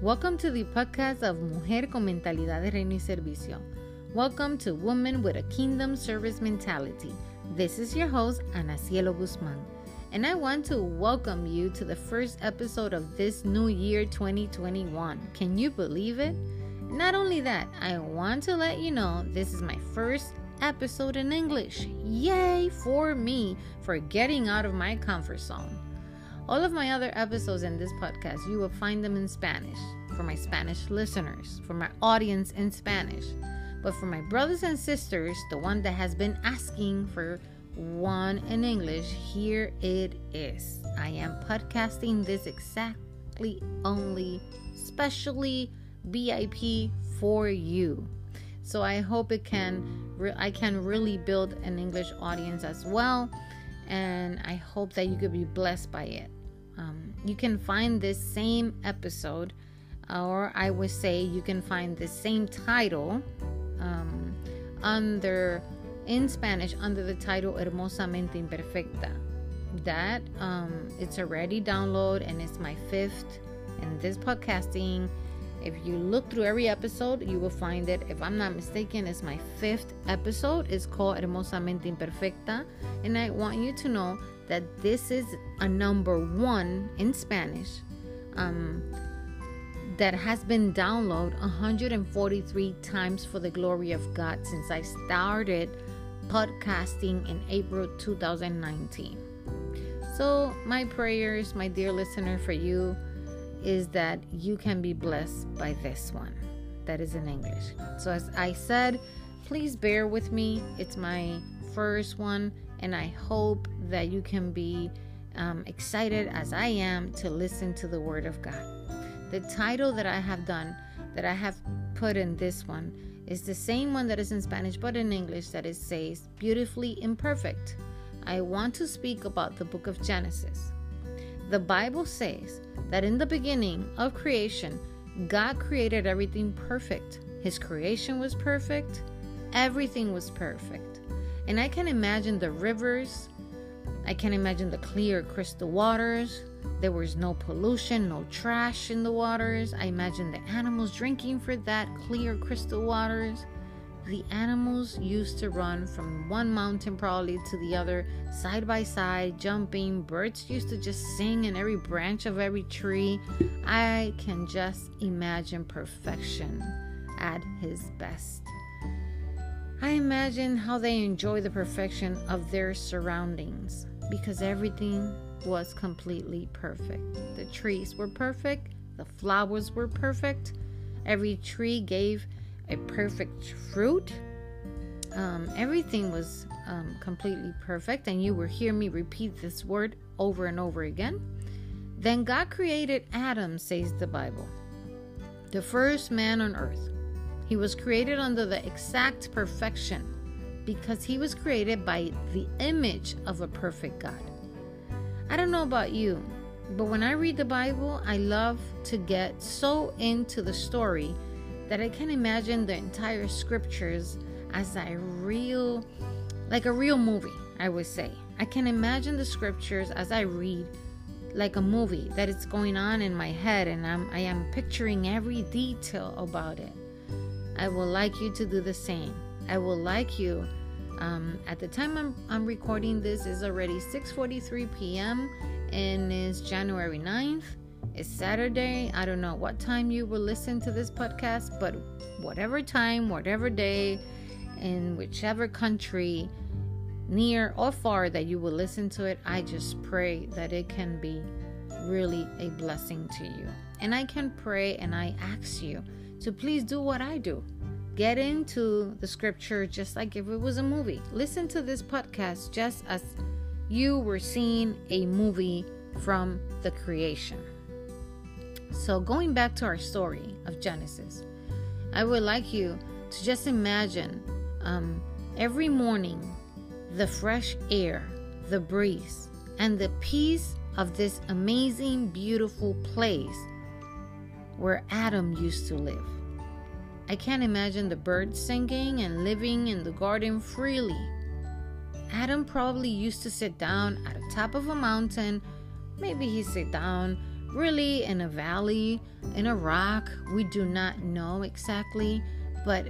Welcome to the podcast of Mujer con Mentalidad de Reino y Servicio. Welcome to Woman with a Kingdom Service Mentality. This is your host, Ana Cielo Guzman, and I want to welcome you to the first episode of this new year 2021. Can you believe it? Not only that, I want to let you know this is my first episode in English. Yay for me for getting out of my comfort zone. All of my other episodes in this podcast, you will find them in Spanish for my Spanish listeners, for my audience in Spanish. But for my brothers and sisters, the one that has been asking for one in English, here it is. I am podcasting this exactly only, specially VIP for you. So I hope it can I can really build an English audience as well and I hope that you could be blessed by it. Um, you can find this same episode, or I would say you can find the same title um, under in Spanish under the title Hermosamente Imperfecta. That um, it's already download and it's my fifth in this podcasting. If you look through every episode, you will find it. If I'm not mistaken, it's my fifth episode. It's called Hermosamente Imperfecta. And I want you to know that this is a number one in Spanish um, that has been downloaded 143 times for the glory of God since I started podcasting in April 2019. So, my prayers, my dear listener, for you is that you can be blessed by this one that is in English. So, as I said, please bear with me. It's my first one and I hope that you can be um, excited as I am to listen to the Word of God. The title that I have done, that I have put in this one, is the same one that is in Spanish but in English that it says beautifully imperfect. I want to speak about the book of Genesis. The Bible says that in the beginning of creation, God created everything perfect. His creation was perfect, everything was perfect. And I can imagine the rivers. I can imagine the clear crystal waters. There was no pollution, no trash in the waters. I imagine the animals drinking for that clear crystal waters. The animals used to run from one mountain probably to the other, side by side, jumping. Birds used to just sing in every branch of every tree. I can just imagine perfection at his best. I imagine how they enjoy the perfection of their surroundings because everything was completely perfect. The trees were perfect, the flowers were perfect, every tree gave a perfect fruit. Um, everything was um, completely perfect, and you will hear me repeat this word over and over again. Then God created Adam, says the Bible, the first man on earth. He was created under the exact perfection because he was created by the image of a perfect God. I don't know about you, but when I read the Bible, I love to get so into the story that I can imagine the entire scriptures as a real, like a real movie, I would say. I can imagine the scriptures as I read like a movie that is going on in my head and I'm I am picturing every detail about it. I would like you to do the same. I would like you. Um, at the time I'm, I'm recording this is already 6:43 p.m. and it's January 9th. It's Saturday. I don't know what time you will listen to this podcast, but whatever time, whatever day, in whichever country, near or far that you will listen to it, I just pray that it can be really a blessing to you. And I can pray and I ask you to please do what I do. Get into the scripture just like if it was a movie. Listen to this podcast just as you were seeing a movie from the creation. So, going back to our story of Genesis, I would like you to just imagine um, every morning the fresh air, the breeze, and the peace of this amazing, beautiful place where Adam used to live. I can't imagine the birds singing and living in the garden freely. Adam probably used to sit down at the top of a mountain. Maybe he sit down really in a valley, in a rock. We do not know exactly, but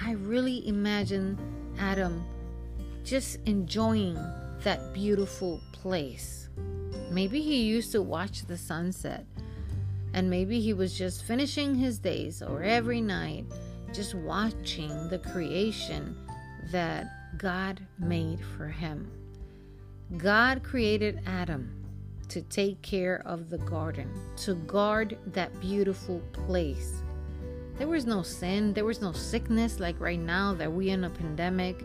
I really imagine Adam just enjoying that beautiful place. Maybe he used to watch the sunset, and maybe he was just finishing his days or every night just watching the creation that God made for him. God created Adam to take care of the garden, to guard that beautiful place. There was no sin, there was no sickness like right now that we in a pandemic,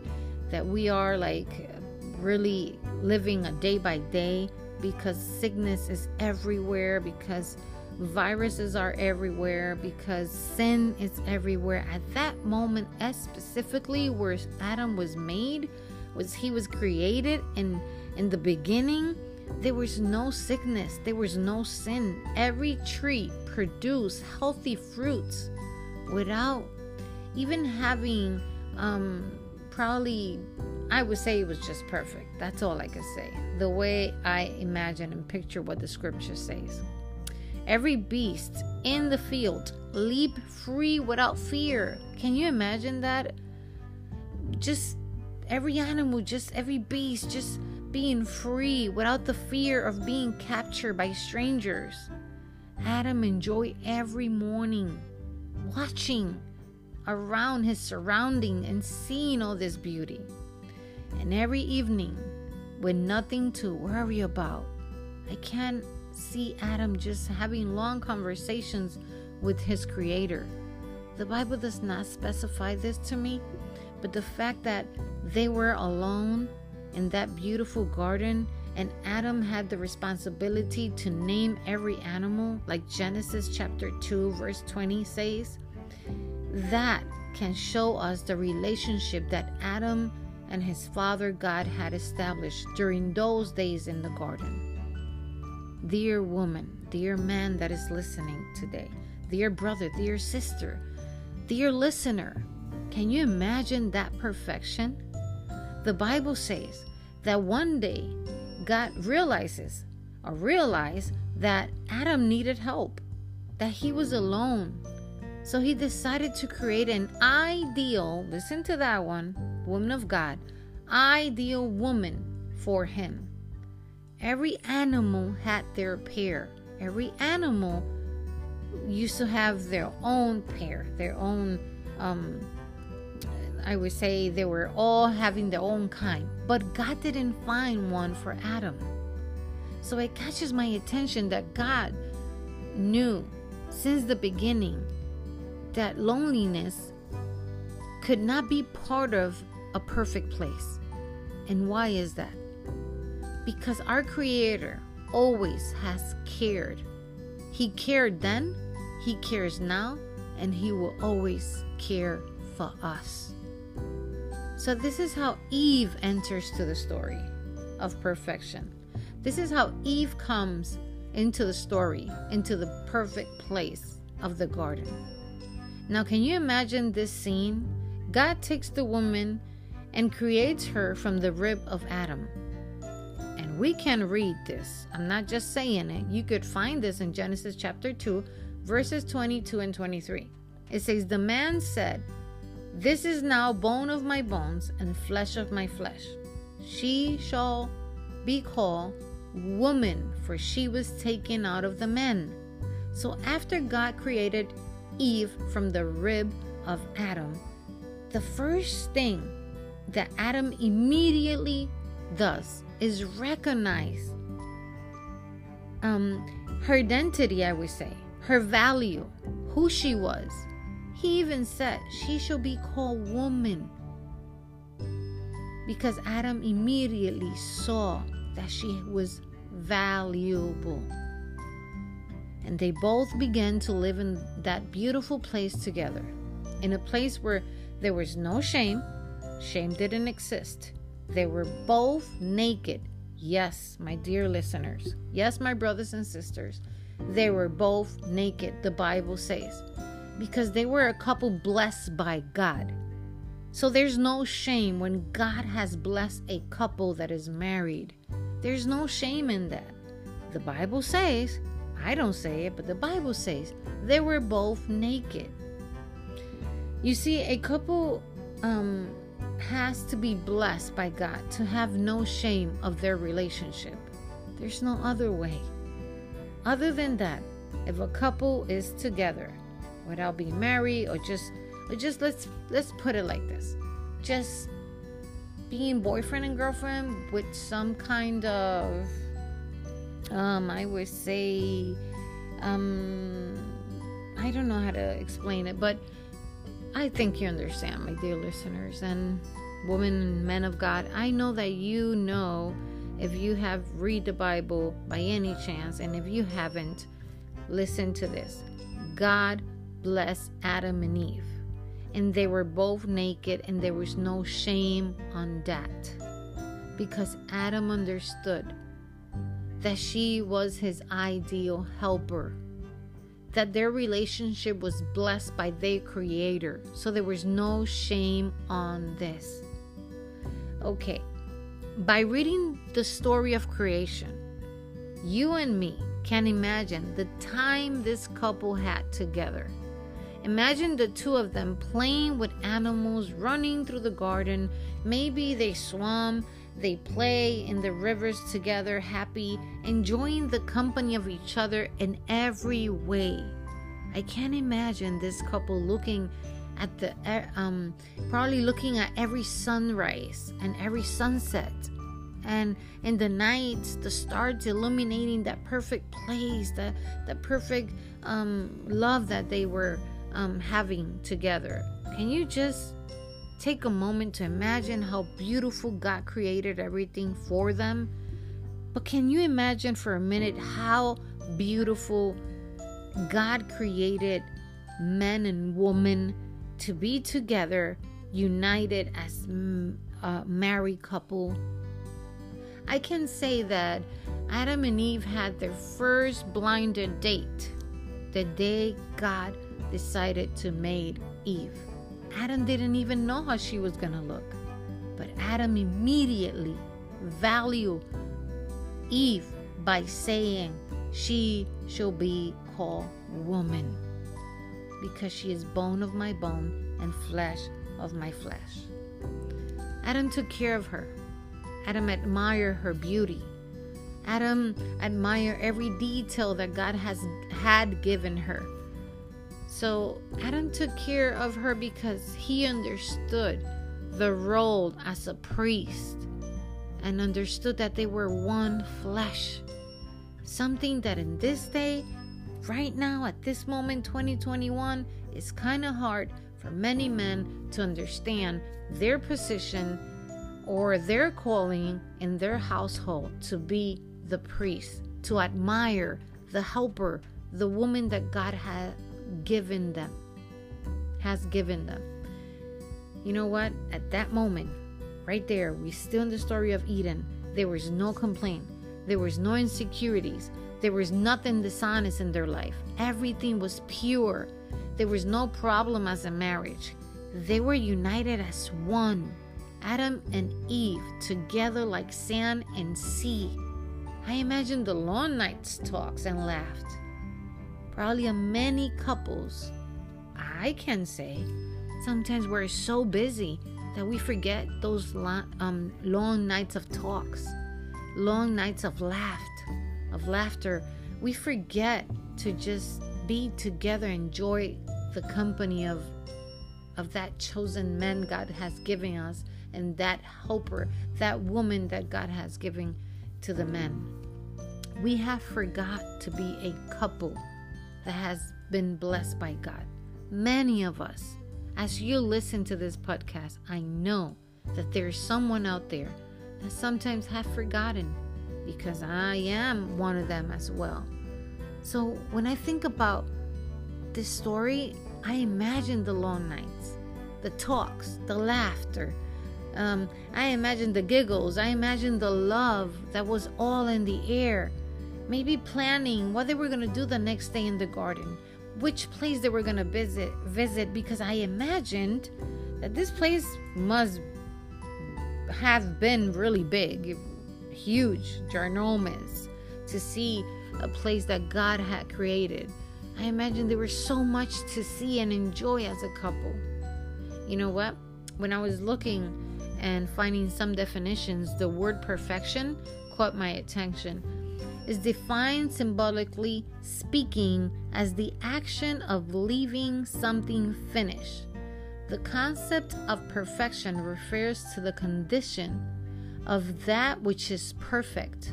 that we are like really living a day by day because sickness is everywhere, because viruses are everywhere, because sin is everywhere. At that moment, as specifically where Adam was made, was he was created and in the beginning there was no sickness, there was no sin. Every tree produced healthy fruits without even having, um, probably, I would say it was just perfect. That's all I could say. The way I imagine and picture what the scripture says. Every beast in the field leap free without fear. Can you imagine that? Just every animal, just every beast, just being free without the fear of being captured by strangers. Adam enjoyed every morning watching around his surrounding and seeing all this beauty. And every evening, with nothing to worry about, I can see Adam just having long conversations with his creator. The Bible does not specify this to me, but the fact that they were alone in that beautiful garden and Adam had the responsibility to name every animal, like Genesis chapter 2, verse 20 says, that can show us the relationship that Adam and his father God had established during those days in the garden. Dear woman, dear man that is listening today, dear brother, dear sister, dear listener, can you imagine that perfection? The Bible says that one day God realizes or realized that Adam needed help, that he was alone. So he decided to create an ideal, listen to that one, woman of God, ideal woman for him. Every animal had their pair. Every animal used to have their own pair, their own um, I would say they were all having their own kind, but God didn't find one for Adam. So it catches my attention that God knew since the beginning that loneliness could not be part of a perfect place. And why is that? Because our Creator always has cared. He cared then, He cares now, and He will always care for us. So, this is how Eve enters to the story of perfection. This is how Eve comes into the story, into the perfect place of the garden. Now, can you imagine this scene? God takes the woman and creates her from the rib of Adam. We can read this. I'm not just saying it. You could find this in Genesis chapter 2, verses 22 and 23. It says, The man said, this is now bone of my bones and flesh of my flesh. She shall be called woman, for she was taken out of the men. So after God created Eve from the rib of Adam, the first thing that Adam immediately does is recognize um, her identity, I would say, her value, who she was. He even said, She shall be called woman. Because Adam immediately saw that she was valuable. And they both began to live in that beautiful place together, in a place where there was no shame, shame didn't exist. They were both naked. Yes, my dear listeners. Yes, my brothers and sisters. They were both naked, the Bible says because they were a couple blessed by God. So there's no shame when God has blessed a couple that is married. There's no shame in that. The Bible says I don't say it, but the Bible says they were both naked. You see, a couple um, has to be blessed by God to have no shame of their relationship. There's no other way. Other than that, if a couple is together without being married or just or just let's let's put it like this. Just being boyfriend and girlfriend with some kind of um I would say um I don't know how to explain it, but I think you understand, my dear listeners and women and men of God. I know that you know if you have read the Bible by any chance, and if you haven't, listen to this. God blessed Adam and Eve, and they were both naked, and there was no shame on that because Adam understood that she was his ideal helper, that their relationship was blessed by their creator. So there was no shame on this. Okay, by reading the story of creation, you and me can imagine the time this couple had together. Imagine the two of them playing with animals, running through the garden. Maybe they swam, they play in the rivers together, happy, enjoying the company of each other in every way. I can't imagine this couple looking at the um probably looking at every sunrise and every sunset and in the nights the stars illuminating that perfect place that the perfect um love that they were um having together can you just take a moment to imagine how beautiful God created everything for them but can you imagine for a minute how beautiful God created men and women to be together, united as a married couple. I can say that Adam and Eve had their first blinded date the day God decided to make Eve. Adam didn't even know how she was going to look, but Adam immediately valued Eve by saying, She shall be called woman because she is bone of my bone and flesh of my flesh. Adam took care of her. Adam admired her beauty. Adam admired every detail that God has had given her. So Adam took care of her because he understood the role as a priest and understood that they were one flesh. Something that in this day right now, at this moment, 2021, is kind of hard for many men to understand their position or their calling in their household to be the priest, to admire the helper, the woman that God has given them, has given them. You know what? At that moment, right there, we still in the story of Eden. There was no complaint. There was no insecurities. There was nothing dishonest in their life. Everything was pure. There was no problem as a marriage. They were united as one. Adam and Eve together like sand and sea. I imagine the long nights talks and laughed. Probably many couples, I can say, sometimes we're so busy that we forget those long, um, long nights of talks, long nights of laughter of laughter, we forget to just be together, enjoy the company of of that chosen man God has given us and that helper, that woman that God has given to the men. We have forgot to be a couple that has been blessed by God. Many of us, as you listen to this podcast, I know that there's someone out there that sometimes have forgotten because I am one of them as well. So when I think about this story, I imagine the long nights, the talks, the laughter. Um, I imagine the giggles. I imagine the love that was all in the air. Maybe planning what they were going to do the next day in the garden, which place they were going to visit, visit because I imagined that this place must have been really big huge, ginormous, to see a place that God had created. I imagine there was so much to see and enjoy as a couple. You know what? When I was looking and finding some definitions, the word perfection caught my attention. Is defined symbolically speaking as the action of leaving something finished. The concept of perfection refers to the condition of that which is perfect,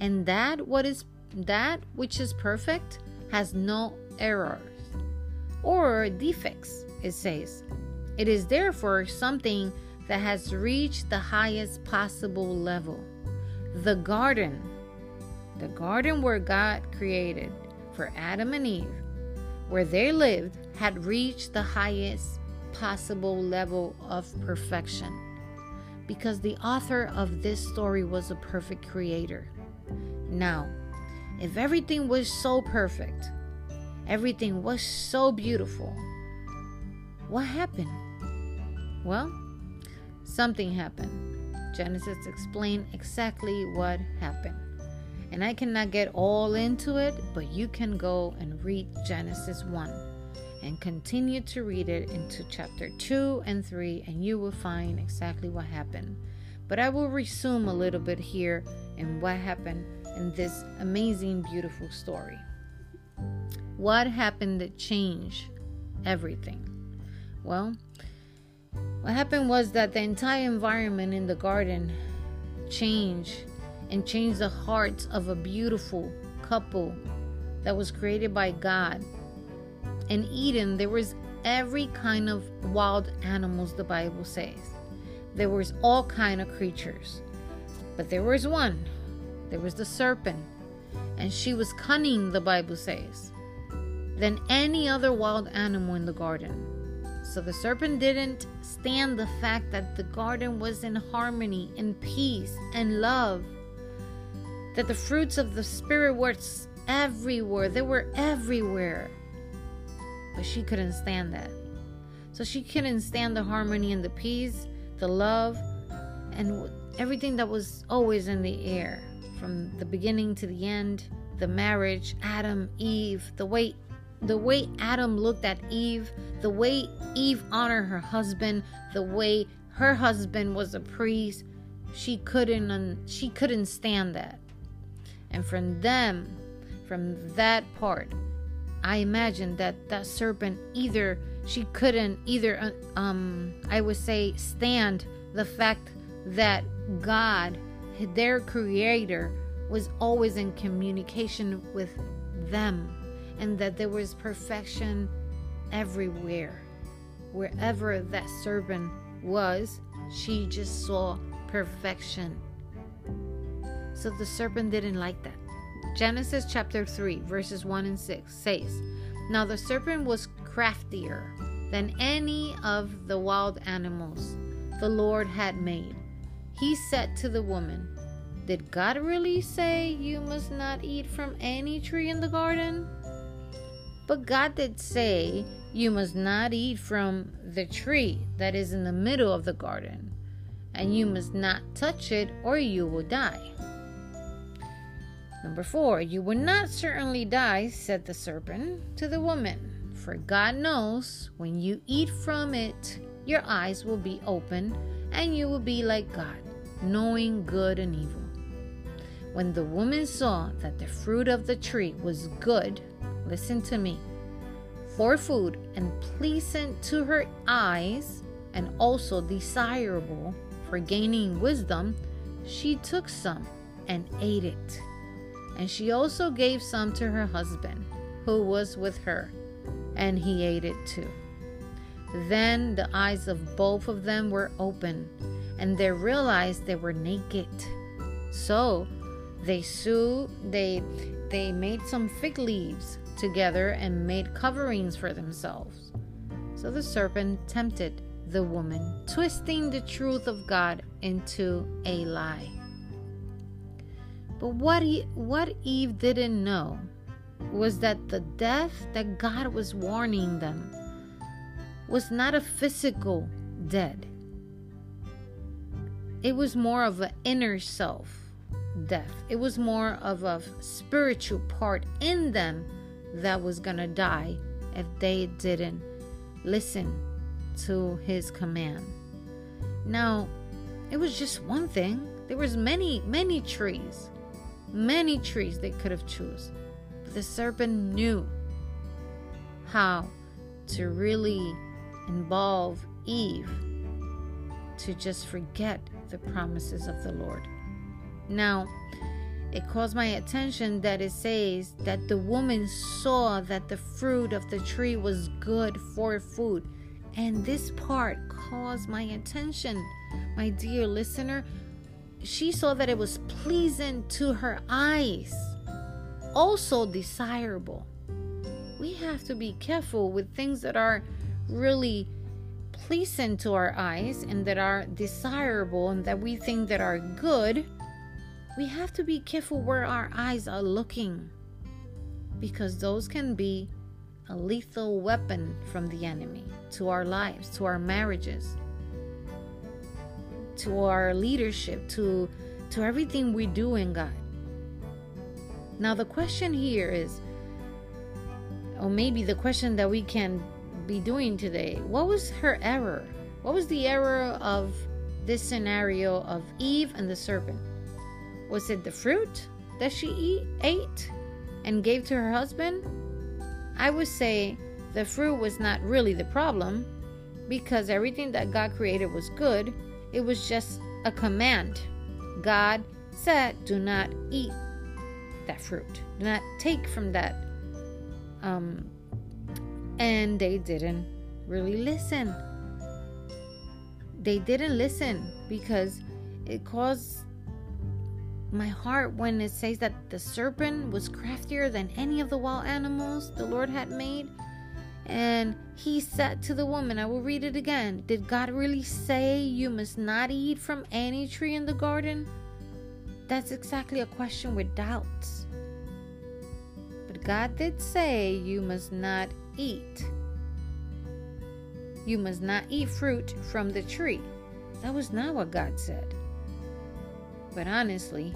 and that what is that which is perfect has no errors or defects, it says. It is therefore something that has reached the highest possible level. The garden, the garden where God created for Adam and Eve, where they lived, had reached the highest possible level of perfection. Because the author of this story was a perfect creator. Now, if everything was so perfect, everything was so beautiful, what happened? Well, something happened. Genesis explained exactly what happened. And I cannot get all into it, but you can go and read Genesis 1 and continue to read it into chapter 2 and 3, and you will find exactly what happened. But I will resume a little bit here in what happened in this amazing, beautiful story. What happened that changed everything? Well, what happened was that the entire environment in the garden changed and change the hearts of a beautiful couple that was created by God. In Eden, there was every kind of wild animals the Bible says. There was all kind of creatures. But there was one. There was the serpent. And she was cunning, the Bible says, than any other wild animal in the garden. So the serpent didn't stand the fact that the garden was in harmony, in peace, and love. That the fruits of the Spirit were everywhere, they were everywhere. But she couldn't stand that. So she couldn't stand the harmony and the peace, the love, and everything that was always in the air from the beginning to the end the marriage, Adam, Eve, the way the way Adam looked at Eve, the way Eve honored her husband, the way her husband was a priest, she couldn't she couldn't stand that. And from them, from that part, I imagine that that serpent either she couldn't either uh, um I would say stand the fact that God, their creator, was always in communication with them and that there was perfection everywhere. Wherever that serpent was, she just saw perfection. So the serpent didn't like that. Genesis chapter 3, verses 1 and 6 says, Now the serpent was craftier than any of the wild animals the Lord had made. He said to the woman, Did God really say you must not eat from any tree in the garden? But God did say, You must not eat from the tree that is in the middle of the garden, and you must not touch it, or you will die. Number four, you will not certainly die, said the serpent to the woman, for God knows when you eat from it, your eyes will be open, and you will be like God, knowing good and evil. When the woman saw that the fruit of the tree was good, listen to me, for food and pleasant to her eyes, and also desirable for gaining wisdom, she took some and ate it. And she also gave some to her husband, who was with her, and he ate it too. Then the eyes of both of them were open, and they realized they were naked. So they sewed, they they made some fig leaves together and made coverings for themselves. So the serpent tempted the woman, twisting the truth of God into a lie. But what, he, what Eve didn't know was that the death that God was warning them was not a physical death. It was more of an inner self death. It was more of a spiritual part in them that was going to die if they didn't listen to his command. Now, it was just one thing. There was many, many trees. Many trees they could have chose. But the serpent knew how to really involve Eve to just forget the promises of the Lord. Now, it calls my attention that it says that the woman saw that the fruit of the tree was good for food. And this part caused my attention, my dear listener. She saw that it was pleasing to her eyes, also desirable. We have to be careful with things that are really pleasing to our eyes and that are desirable and that we think that are good. We have to be careful where our eyes are looking because those can be a lethal weapon from the enemy to our lives, to our marriages, to our leadership, to to everything we do in God. Now the question here is or maybe the question that we can be doing today, what was her error? What was the error of this scenario of Eve and the serpent? Was it the fruit that she eat, ate and gave to her husband? I would say the fruit was not really the problem because everything that God created was good. It was just a command. God said, Do not eat that fruit, do not take from that. Um, and they didn't really listen. They didn't listen because it caused my heart when it says that the serpent was craftier than any of the wild animals the Lord had made. And he said to the woman, I will read it again. Did God really say you must not eat from any tree in the garden? That's exactly a question with doubts. But God did say you must not eat. You must not eat fruit from the tree. That was not what God said. But honestly,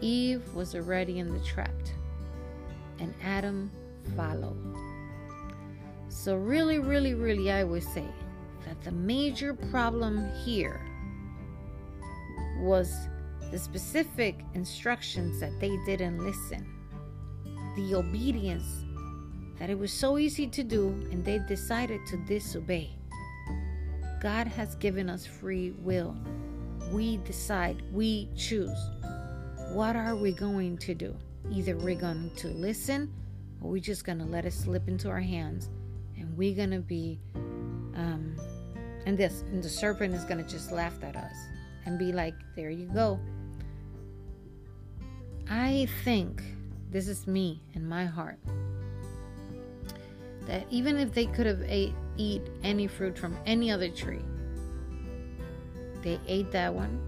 Eve was already in the trap, and Adam followed. So, really, really, really, I would say that the major problem here was the specific instructions that they didn't listen, the obedience that it was so easy to do, and they decided to disobey. God has given us free will we decide, we choose. What are we going to do? Either we're going to listen or we're just going to let it slip into our hands and we're to be, um, and this, and the serpent is to just laugh at us and be like, there you go. I think this is me and my heart that even if they could have ate eat any fruit from any other tree they ate that one.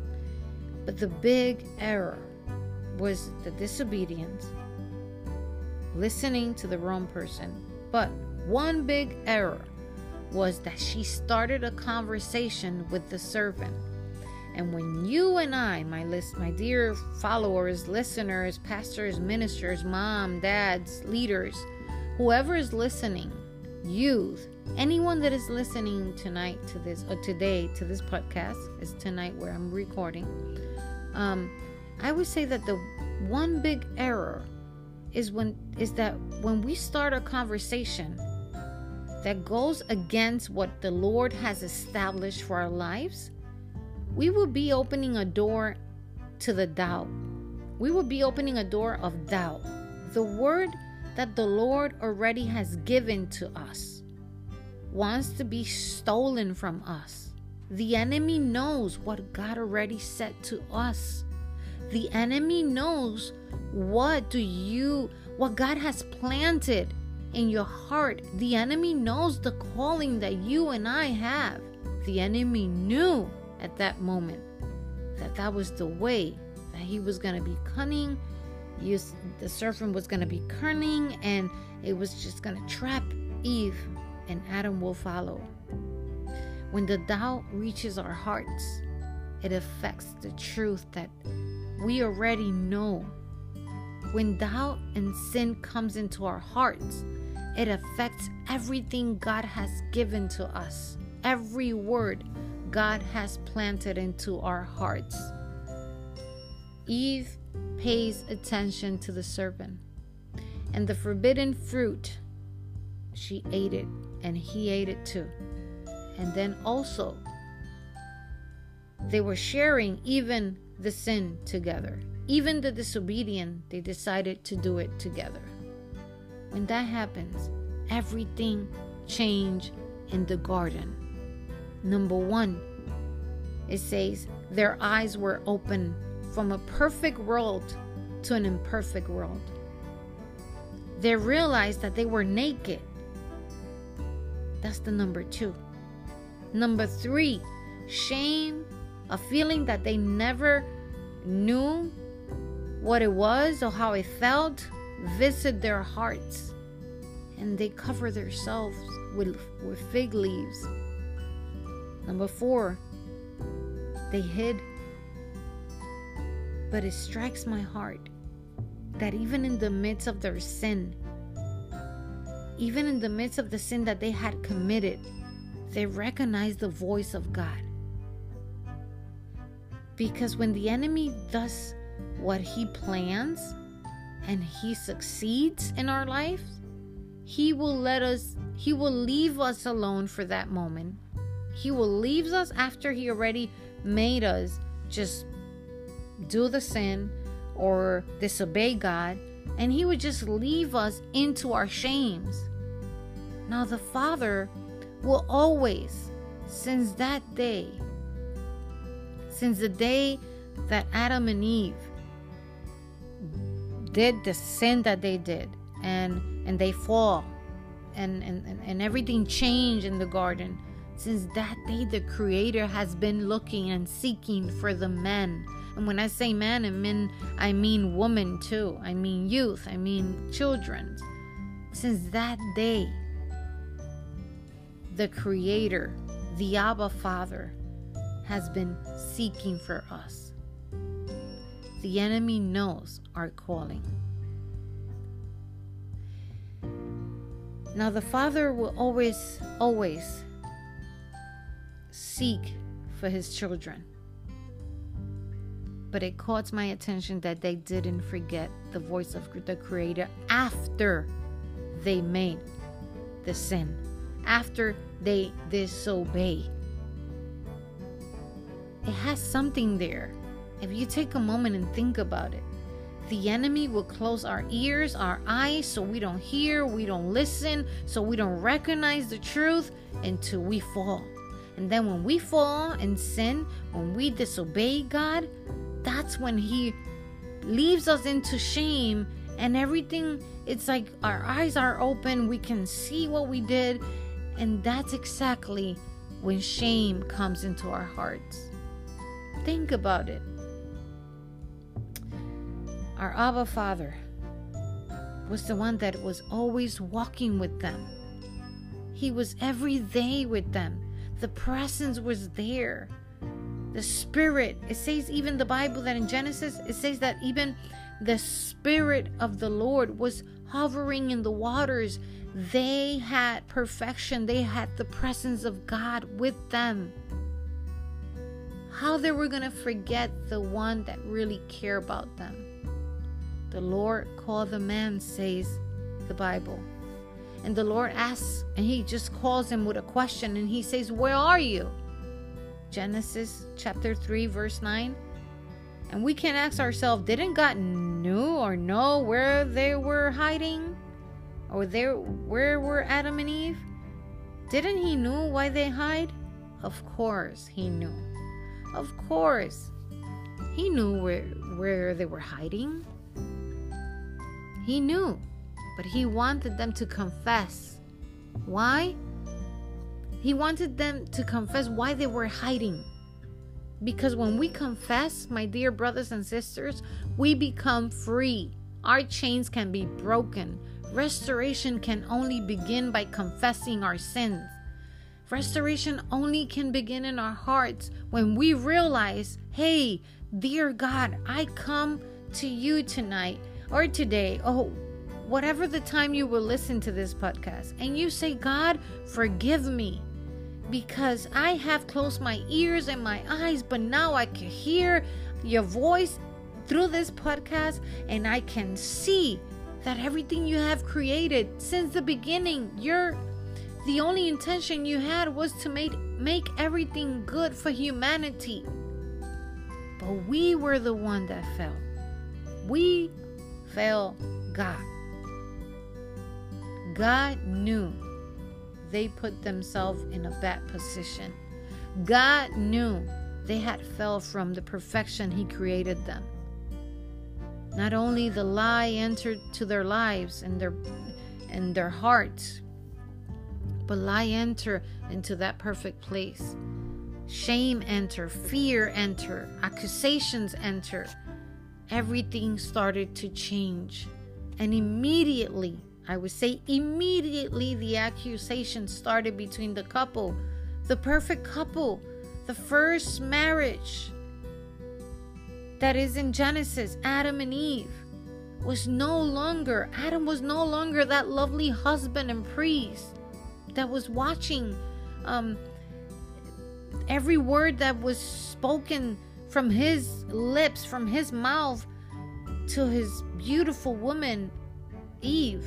But the big error was the disobedience, listening to the wrong person. But one big error was that she started a conversation with the servant. And when you and I, my list, my dear followers, listeners, pastors, ministers, mom, dads, leaders, whoever is listening, youth, anyone that is listening tonight to this or today to this podcast is tonight where I'm recording. Um, I would say that the one big error is when is that when we start a conversation that goes against what the Lord has established for our lives, we will be opening a door to the doubt. We will be opening a door of doubt. The word that the Lord already has given to us wants to be stolen from us. The enemy knows what God already said to us. The enemy knows what do you what God has planted in your heart. The enemy knows the calling that you and I have. The enemy knew at that moment that that was the way that he was going to be cunning. You, the serpent was going to be cunning and it was just going to trap Eve and Adam will follow. When the doubt reaches our hearts, it affects the truth that we already know. When doubt and sin comes into our hearts, it affects everything God has given to us. Every word God has planted into our hearts. Eve pays attention to the serpent and the forbidden fruit. She ate it and he ate it too. And then also, they were sharing even the sin together. Even the disobedient, they decided to do it together. When that happens, everything changed in the garden. Number one, it says their eyes were open from a perfect world to an imperfect world. They realized that they were naked. That's the number two. Number three, shame, a feeling that they never knew what it was or how it felt, visit their hearts. And they cover themselves with, with fig leaves. Number four, they hid. But it strikes my heart that even in the midst of their sin, even in the midst of the sin that they had committed, they recognized the voice of God. Because when the enemy does what he plans and he succeeds in our life, he will let us, he will leave us alone for that moment. He will leave us after he already made us just do the sin or disobey God, and he would just leave us into our shames. Now, the Father will always, since that day, since the day that Adam and Eve did the sin that they did and and they fall and and, and everything changed in the garden since that day the creator has been looking and seeking for the men. And when i say man and men i mean woman too. I mean youth. I mean children. Since that day the creator the abba father has been seeking for us. The enemy knows our calling. Now, the Father will always, always seek for his children. But it caught my attention that they didn't forget the voice of the Creator after they made the sin, after they disobey it has something there. If you take a moment and think about it, the enemy will close our ears, our eyes, so we don't hear, we don't listen, so we don't recognize the truth until we fall. And then when we fall and sin, when we disobey God, that's when He leaves us into shame and everything. It's like our eyes are open, we can see what we did, and that's exactly when shame comes into our hearts. Think about it. Our Abba Father was the one that was always walking with them. He was every day with them. The presence was there. The Spirit, it says, even the Bible that in Genesis, it says that even the Spirit of the Lord was hovering in the waters. They had perfection, they had the presence of God with them how they were going to forget the one that really care about them. The Lord called the man, says the Bible. And the Lord asks, and he just calls him with a question, and he says, Where are you? Genesis chapter 3, verse 9. And we can ask ourselves, didn't God know or know where they were hiding? Or there where were Adam and Eve? Didn't he know why they hide? Of course he knew. Of course. He knew where, where they were hiding. He knew, but he wanted them to confess. Why? He wanted them to confess why they were hiding. Because when we confess, my dear brothers and sisters, we become free. Our chains can be broken. Restoration can only begin by confessing our sins. Restoration only can begin in our hearts when we realize hey, Dear God, I come to you tonight or today, oh, whatever the time you will listen to this podcast, and you say, God, forgive me because I have closed my ears and my eyes, but now I can hear your voice through this podcast and I can see that everything you have created since the beginning, you're the only intention you had was to make make everything good for humanity. But we were the one that fell. We fell God. God knew they put themselves in a bad position. God knew they had fell from the perfection he created them. Not only the lie entered to their lives and their and their hearts, but lie enter into that perfect place. Shame enter, fear enter, accusations enter. Everything started to change. And immediately, I would say immediately, the accusation started between the couple, the perfect couple, the first marriage that is in Genesis, Adam and Eve, was no longer, Adam was no longer that lovely husband and priest that was watching um, every word that was spoken from his lips, from his mouth to his beautiful woman, Eve.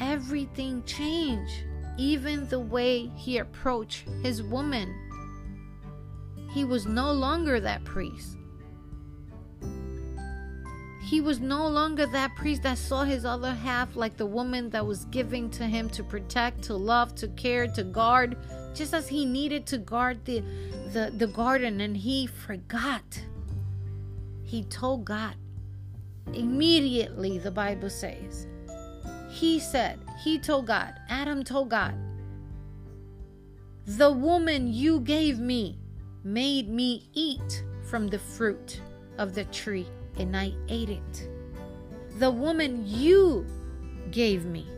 Everything changed, even the way he approached his woman. He was no longer that priest. He was no longer that priest that saw his other half like the woman that was giving to him to protect, to love, to care, to guard, just as he needed to guard the, the, the garden and he forgot. He told God. Immediately, the Bible says, he said, he told God, Adam told God, the woman you gave me made me eat from the fruit of the tree and I ate it. The woman you gave me.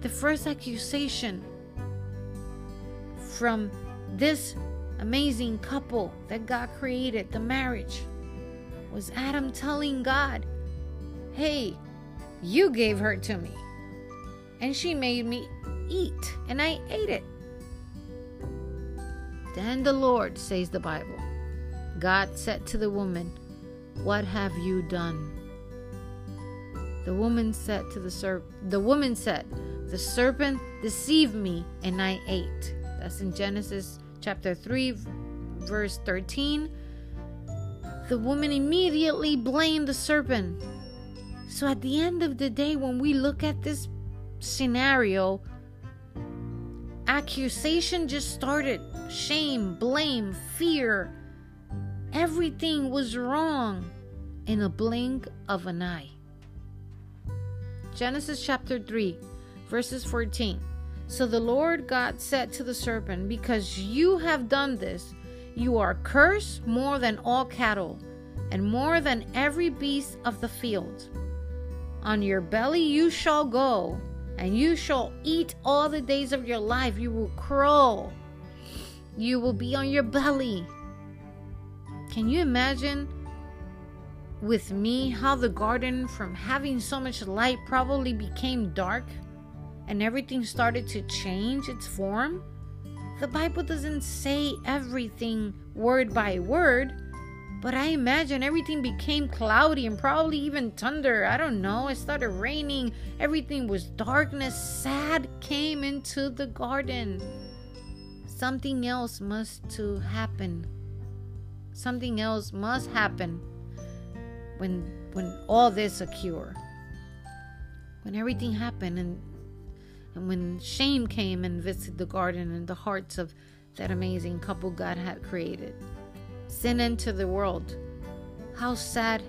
The first accusation from this amazing couple that God created, the marriage, was Adam telling God, Hey, you gave her to me, and she made me eat, and I ate it. Then the Lord, says the Bible, God said to the woman, What have you done? The woman said to the serpent, the woman said, The serpent deceived me and I ate. That's in Genesis chapter 3, verse 13. The woman immediately blamed the serpent. So at the end of the day, when we look at this scenario, accusation just started shame, blame, fear Everything was wrong in a blink of an eye. Genesis chapter 3, verses 14. So the Lord God said to the serpent, Because you have done this, you are cursed more than all cattle, and more than every beast of the field. On your belly you shall go, and you shall eat all the days of your life. You will crawl, you will be on your belly can you imagine with me how the garden, from having so much light, probably became dark and everything started to change its form? The Bible doesn't say everything word by word, but I imagine everything became cloudy and probably even thunder. I don't know. It started raining. Everything was darkness. Sad came into the garden. Something else must to happen Something else must happen when when all this occur. When everything happened and and when shame came and visited the garden and the hearts of that amazing couple God had created. Sin into the world. How sad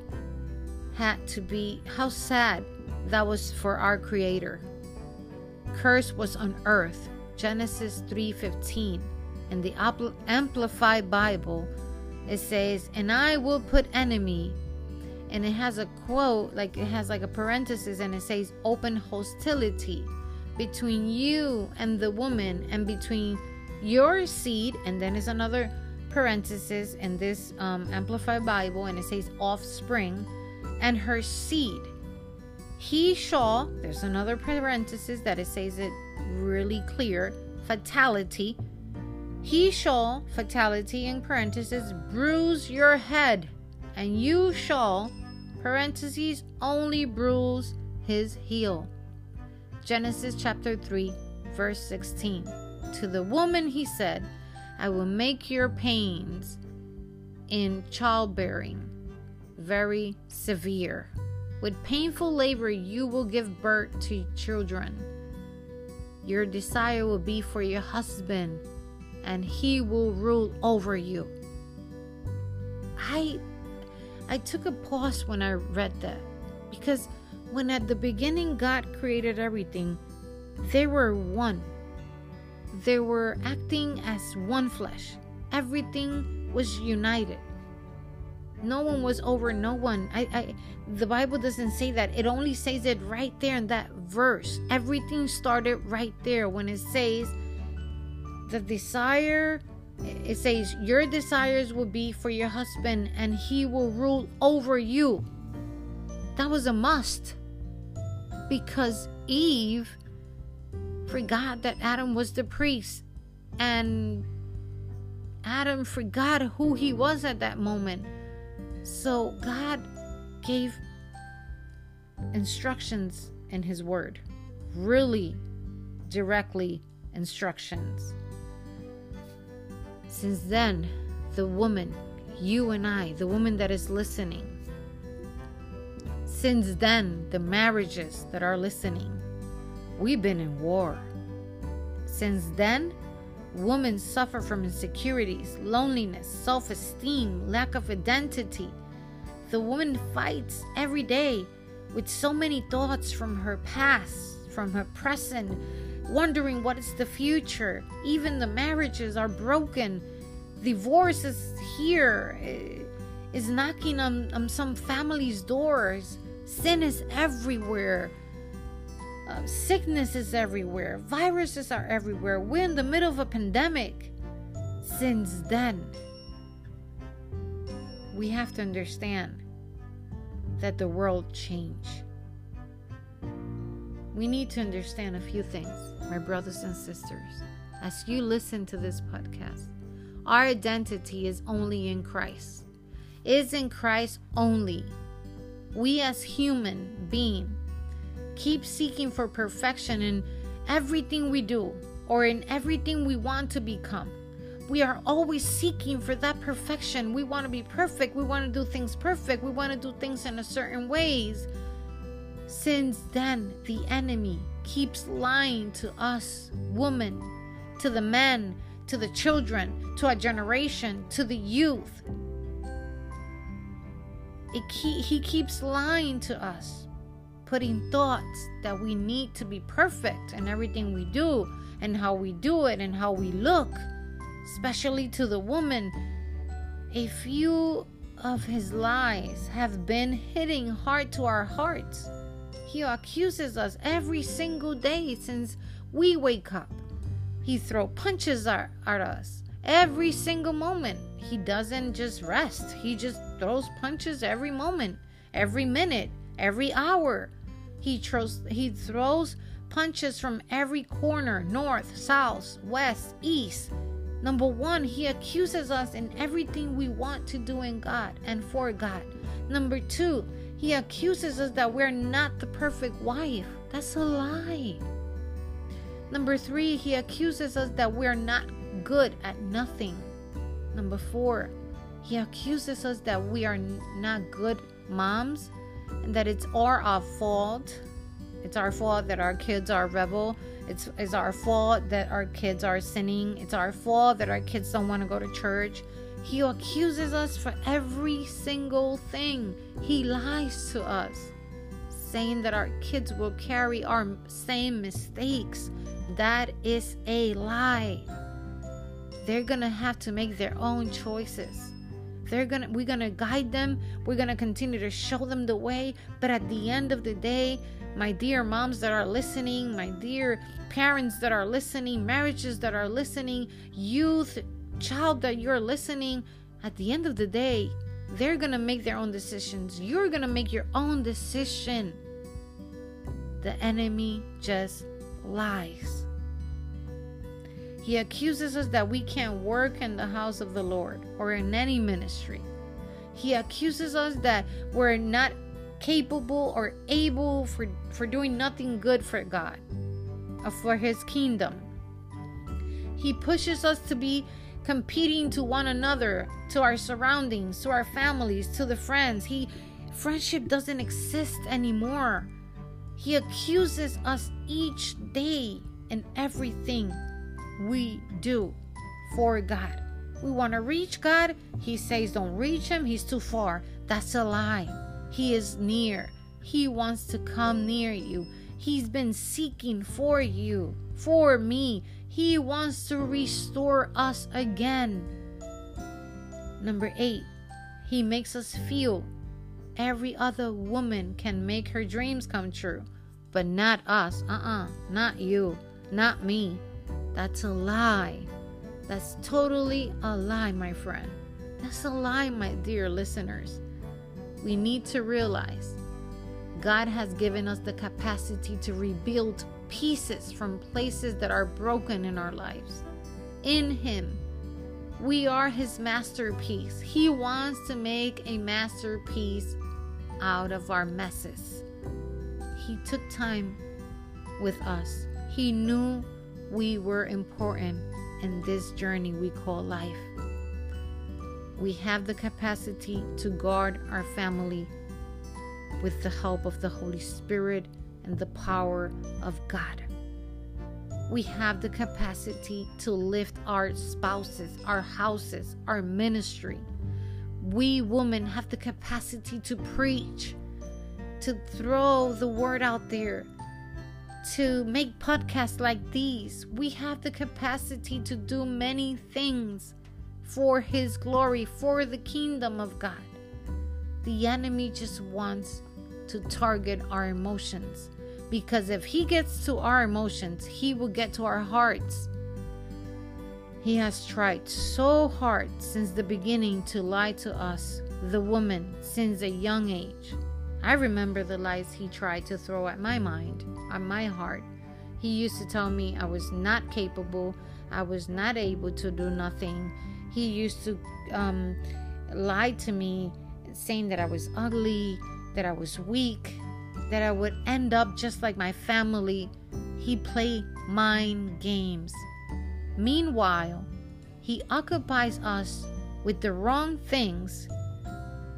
had to be, how sad that was for our creator. Curse was on earth. Genesis 3:15 in the Amplified Bible it says, and I will put enemy. And it has a quote, like it has like a parenthesis, and it says, open hostility between you and the woman, and between your seed, and then is another parenthesis in this um, Amplified Bible, and it says offspring, and her seed. He shall, there's another parenthesis that it says it really clear, fatality. He shall, fatality in parenthesis, bruise your head, and you shall, parentheses, only bruise his heel. Genesis chapter 3, verse 16. To the woman he said, I will make your pains in childbearing very severe. With painful labor, you will give birth to children. Your desire will be for your husband, and he will rule over you. I I took a pause when I read that because when at the beginning God created everything, they were one. They were acting as one flesh. Everything was united. No one was over no one. I, I the Bible doesn't say that. It only says it right there in that verse. Everything started right there when it says the desire it says your desires will be for your husband and he will rule over you. That was a must. Because Eve forgot that Adam was the priest and Adam forgot who he was at that moment. So God gave instructions in his word, really directly instructions. Since then, the woman, you and I, the woman that is listening, since then, the marriages that are listening, we've been in war. Since then, women suffer from insecurities, loneliness, self esteem, lack of identity. The woman fights every day with so many thoughts from her past, from her present, wondering what is the future. Even the marriages are broken. Divorce is here, eh, knocking on, on some families' doors. Sin is everywhere. Uh, sickness is everywhere. Viruses are everywhere. We're in the middle of a pandemic. Since then, we have to understand that the world changed. We need to understand a few things, my brothers and sisters. As you listen to this podcast, our identity is only in Christ. Is in Christ only. We as human being keep seeking for perfection in everything we do or in everything we want to become. We are always seeking for that perfection. We want to be perfect. We want to do things perfect. We want to do things in a certain ways. Since then, the enemy keeps lying to us, women, to the men, to the children, to our generation, to the youth. It keep, he keeps lying to us putting thoughts that we need to be perfect in everything we do and how we do it and how we look, especially to the woman. A few of his lies have been hitting hard to our hearts. He accuses us every single day since we wake up. He throws punches at, at us every single moment. He doesn't just rest, he just throws punches every moment, every minute, every hour. He throws, he throws punches from every corner north, south, west, east. Number one, he accuses us in everything we want to do in God and for God. Number two, he accuses us that we're not the perfect wife. That's a lie. Number three, he accuses us that we're not good at nothing. Number four, he accuses us that we are not good moms and that it's our, our fault. It's our fault that our kids are rebel. It's, it's our fault that our kids are sinning. It's our fault that our kids don't want to go to church. He accuses us for every single thing. He lies to us, saying that our kids will carry our same mistakes. That is a lie. They're to have to make their own choices. They're gonna we're gonna guide them. We're gonna continue to show them the way. But at the end of the day, my dear moms that are listening, my dear parents that are listening, marriages that are listening, youth, child that you're listening, at the end of the day, they're to make their own decisions. You're to make your own decision. The enemy just lies. He accuses us that we can't work in the house of the Lord or in any ministry. He accuses us that we're not capable or able for, for doing nothing good for God or for His kingdom. He pushes us to be competing to one another, to our surroundings, to our families, to the friends. He friendship doesn't exist anymore. He accuses us each day and everything we do for God. We want to reach God. He says, Don't reach Him. He's too far. That's a lie. He is near. He wants to come near you. He's been seeking for you, for me. He wants to restore us again. Number eight, He makes us feel every other woman can make her dreams come true, but not us. Uh uh-uh, uh, not you, not me. That's a lie. That's totally a lie, my friend. That's a lie, my dear listeners. We need to realize God has given us the capacity to rebuild pieces from places that are broken in our lives. In Him, we are His masterpiece. He wants to make a masterpiece out of our messes. He took time with us, He knew we were important in this journey we call life. We have the capacity to guard our family with the help of the Holy Spirit and the power of God. We have the capacity to lift our spouses, our houses, our ministry. We women have the capacity to preach, to throw the word out there, to make podcasts like these. We have the capacity to do many things for His glory, for the kingdom of God. The enemy just wants to target our emotions because if he gets to our emotions, he will get to our hearts. He has tried so hard since the beginning to lie to us, the woman, since a young age. I remember the lies he tried to throw at my mind, at my heart. He used to tell me I was not capable, I was not able to do nothing. He used to um, lie to me, saying that I was ugly, that I was weak, that I would end up just like my family. He played mind games. Meanwhile, he occupies us with the wrong things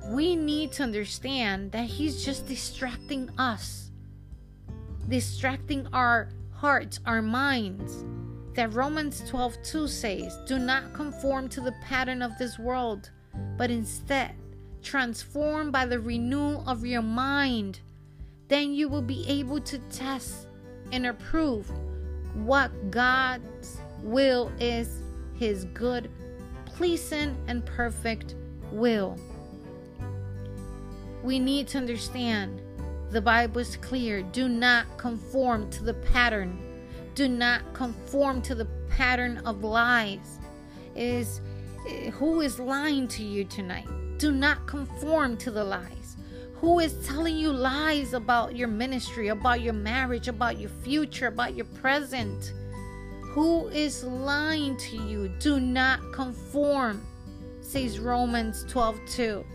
we need to understand that He's just distracting us, distracting our hearts, our minds. That Romans 12 2 says, Do not conform to the pattern of this world, but instead transform by the renewal of your mind. Then you will be able to test and approve what God's will is, His good, pleasing, and perfect will we need to understand the Bible is clear. Do not conform to the pattern. Do not conform to the pattern of lies. Is who is lying to you tonight? Do not conform to the lies. Who is telling you lies about your ministry, about your marriage, about your future, about your present? Who is lying to you? Do not conform, says Romans 12 2.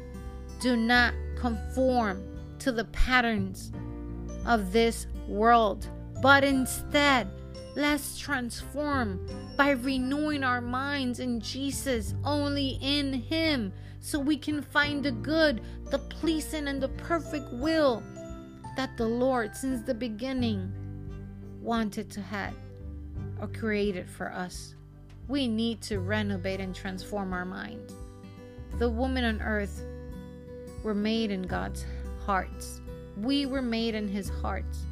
Do not conform to the patterns of this world, but instead, let's transform by renewing our minds in Jesus, only in Him, so we can find the good, the pleasing, and the perfect will that the Lord, since the beginning, wanted to have or created for us. We need to renovate and transform our mind. The woman on earth were made in God's hearts. We were made in His hearts.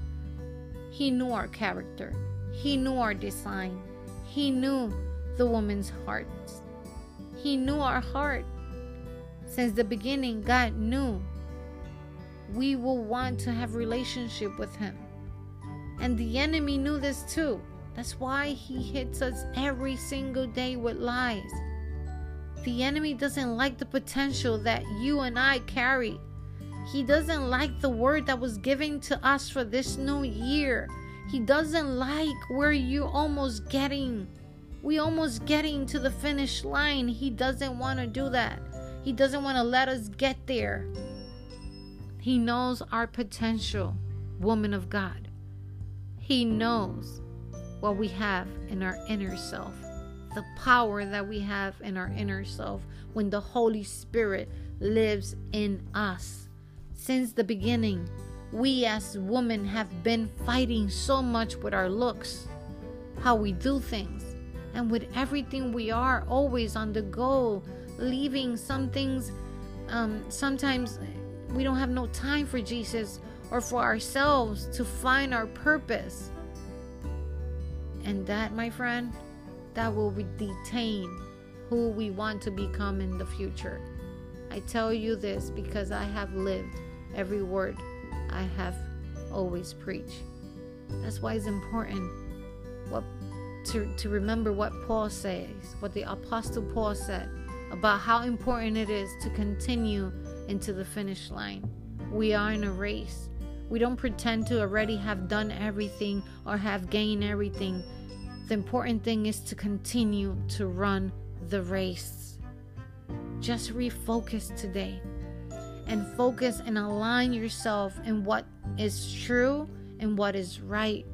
He knew our character, He knew our design, He knew the woman's hearts. He knew our heart. Since the beginning, God knew we will want to have relationship with Him. And the enemy knew this too. That's why he hits us every single day with lies. The enemy doesn't like the potential that you and I carry. He doesn't like the word that was given to us for this new year. He doesn't like where you're almost getting. We almost getting to the finish line. He doesn't want to do that. He doesn't want to let us get there. He knows our potential, woman of God. He knows what we have in our inner self, the power that we have in our inner self when the Holy Spirit lives in us. Since the beginning, we as women have been fighting so much with our looks, how we do things, and with everything we are always on the go, leaving some things. Um, sometimes we don't have no time for Jesus or for ourselves to find our purpose. And that, my friend, that will detain who we want to become in the future. I tell you this because I have lived every word I have always preached. That's why it's important what to, to remember what Paul says, what the Apostle Paul said about how important it is to continue into the finish line. We are in a race. We don't pretend to already have done everything or have gained everything. The important thing is to continue to run the race. Just refocus today and focus and align yourself in what is true and what is right.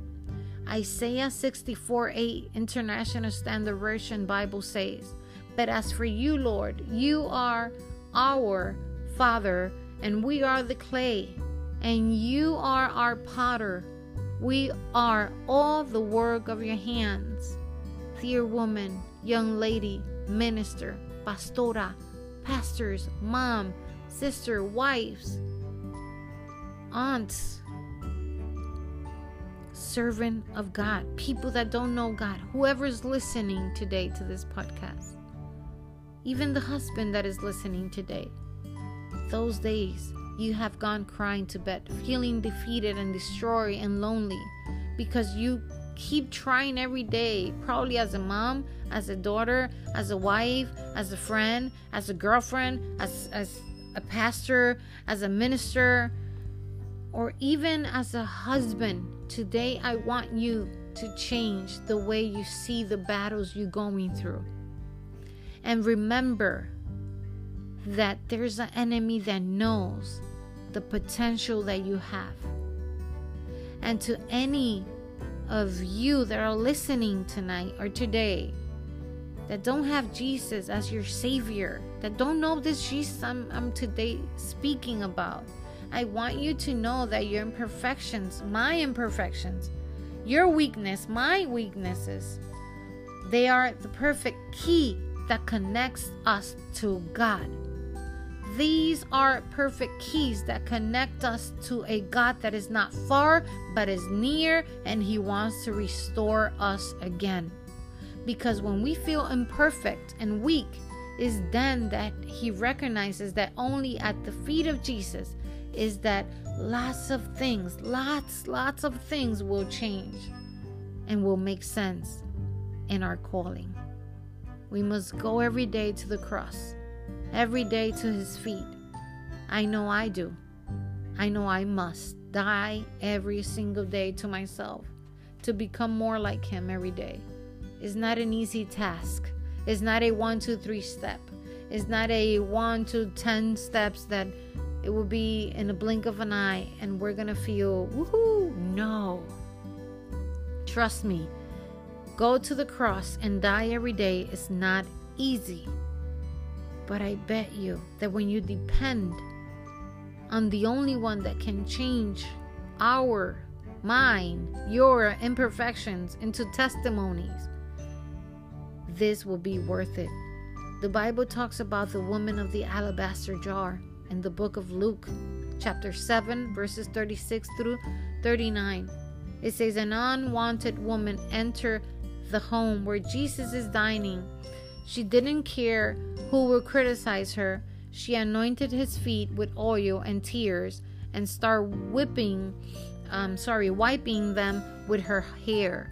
Isaiah 64 8 International Standard Version Bible says, But as for you, Lord, you are our Father, and we are the clay, and you are our potter. We are all the work of your hands. Dear woman, young lady, minister, pastora, pastors, mom, sister, wives, aunts, servant of God, people that don't know God, whoever's listening today to this podcast, even the husband that is listening today those days, you have gone crying to bed, feeling defeated and destroyed and lonely because you keep trying every day, probably as a mom, as a daughter, as a wife, as a friend, as a girlfriend, as, as a pastor, as a minister, or even as a husband. Today, I want you to change the way you see the battles you're going through. And remember, that there's an enemy that knows the potential that you have. And to any of you that are listening tonight or today that don't have Jesus as your Savior, that don't know this Jesus I'm, I'm today speaking about, I want you to know that your imperfections, my imperfections, your weakness, my weaknesses, they are the perfect key that connects us to God. These are perfect keys that connect us to a God that is not far but is near, and He wants to restore us again. Because when we feel imperfect and weak, is then that He recognizes that only at the feet of Jesus is that lots of things, lots, lots of things will change and will make sense in our calling. We must go every day to the cross every day to his feet. I know I do. I know I must die every single day to myself to become more like him every day. It's not an easy task. It's not a one, two, three step. It's not a one to ten steps that it will be in a blink of an eye and we're gonna feel woohoo. No. Trust me, go to the cross and die every day is not easy. But I bet you that when you depend on the only one that can change our, mine, your imperfections into testimonies, this will be worth it. The Bible talks about the woman of the alabaster jar in the book of Luke, chapter 7, verses 36 through 39. It says, An unwanted woman entered the home where Jesus is dining she didn't care who would criticize her. She anointed his feet with oil and tears and started whipping, um, sorry, wiping them with her hair.